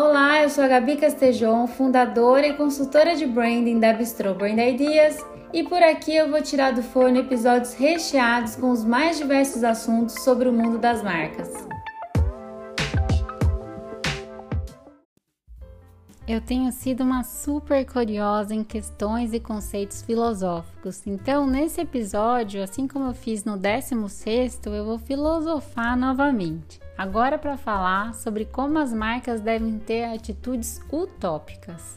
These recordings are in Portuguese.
Olá, eu sou a Gabi Castejon, fundadora e consultora de branding da Bistro Brand Ideas, e por aqui eu vou tirar do forno episódios recheados com os mais diversos assuntos sobre o mundo das marcas. Eu tenho sido uma super curiosa em questões e conceitos filosóficos. Então, nesse episódio, assim como eu fiz no 16, eu vou filosofar novamente. Agora para falar sobre como as marcas devem ter atitudes utópicas.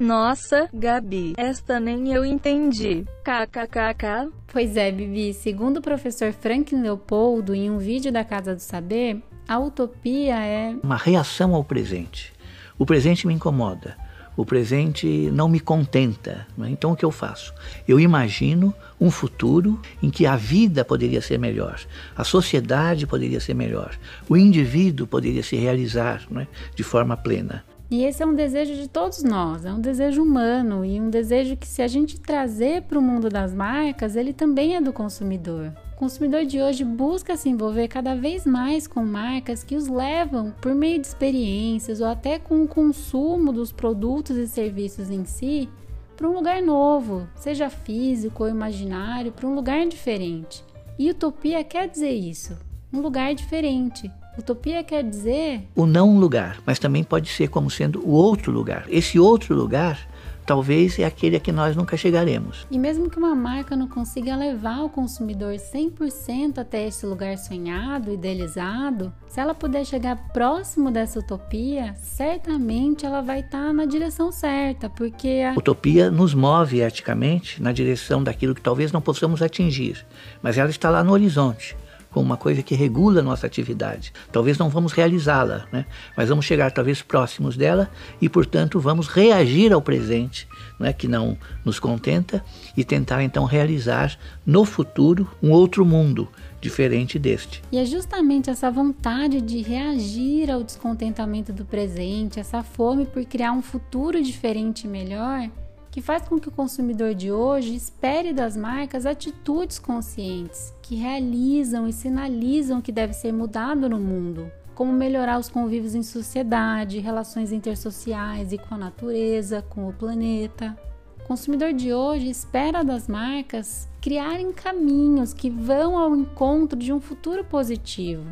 Nossa, Gabi, esta nem eu entendi. KKKK. Pois é, Bibi, segundo o professor Franklin Leopoldo em um vídeo da Casa do Saber, a utopia é uma reação ao presente o presente me incomoda, o presente não me contenta. Né? Então o que eu faço? Eu imagino um futuro em que a vida poderia ser melhor, a sociedade poderia ser melhor, o indivíduo poderia se realizar né? de forma plena. E esse é um desejo de todos nós, é um desejo humano e um desejo que, se a gente trazer para o mundo das marcas, ele também é do consumidor. O consumidor de hoje busca se envolver cada vez mais com marcas que os levam, por meio de experiências ou até com o consumo dos produtos e serviços em si, para um lugar novo, seja físico ou imaginário, para um lugar diferente. E utopia quer dizer isso, um lugar diferente. Utopia quer dizer o não lugar, mas também pode ser como sendo o outro lugar. Esse outro lugar talvez é aquele a que nós nunca chegaremos. E mesmo que uma marca não consiga levar o consumidor 100% até esse lugar sonhado, idealizado, se ela puder chegar próximo dessa utopia, certamente ela vai estar tá na direção certa, porque a utopia nos move eticamente na direção daquilo que talvez não possamos atingir, mas ela está lá no horizonte como uma coisa que regula a nossa atividade. Talvez não vamos realizá-la, né? mas vamos chegar talvez próximos dela e, portanto, vamos reagir ao presente, né? que não nos contenta, e tentar então realizar no futuro um outro mundo diferente deste. E é justamente essa vontade de reagir ao descontentamento do presente, essa fome por criar um futuro diferente e melhor, que faz com que o consumidor de hoje espere das marcas atitudes conscientes, que realizam e sinalizam que deve ser mudado no mundo, como melhorar os convívios em sociedade, relações intersociais e com a natureza, com o planeta. O consumidor de hoje espera das marcas criarem caminhos que vão ao encontro de um futuro positivo,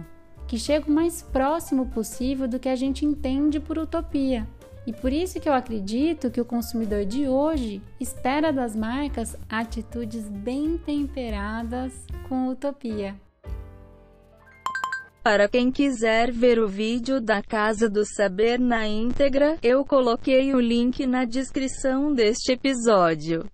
que chegue o mais próximo possível do que a gente entende por utopia. E por isso que eu acredito que o consumidor de hoje espera das marcas atitudes bem temperadas com utopia. Para quem quiser ver o vídeo da Casa do Saber na íntegra, eu coloquei o link na descrição deste episódio.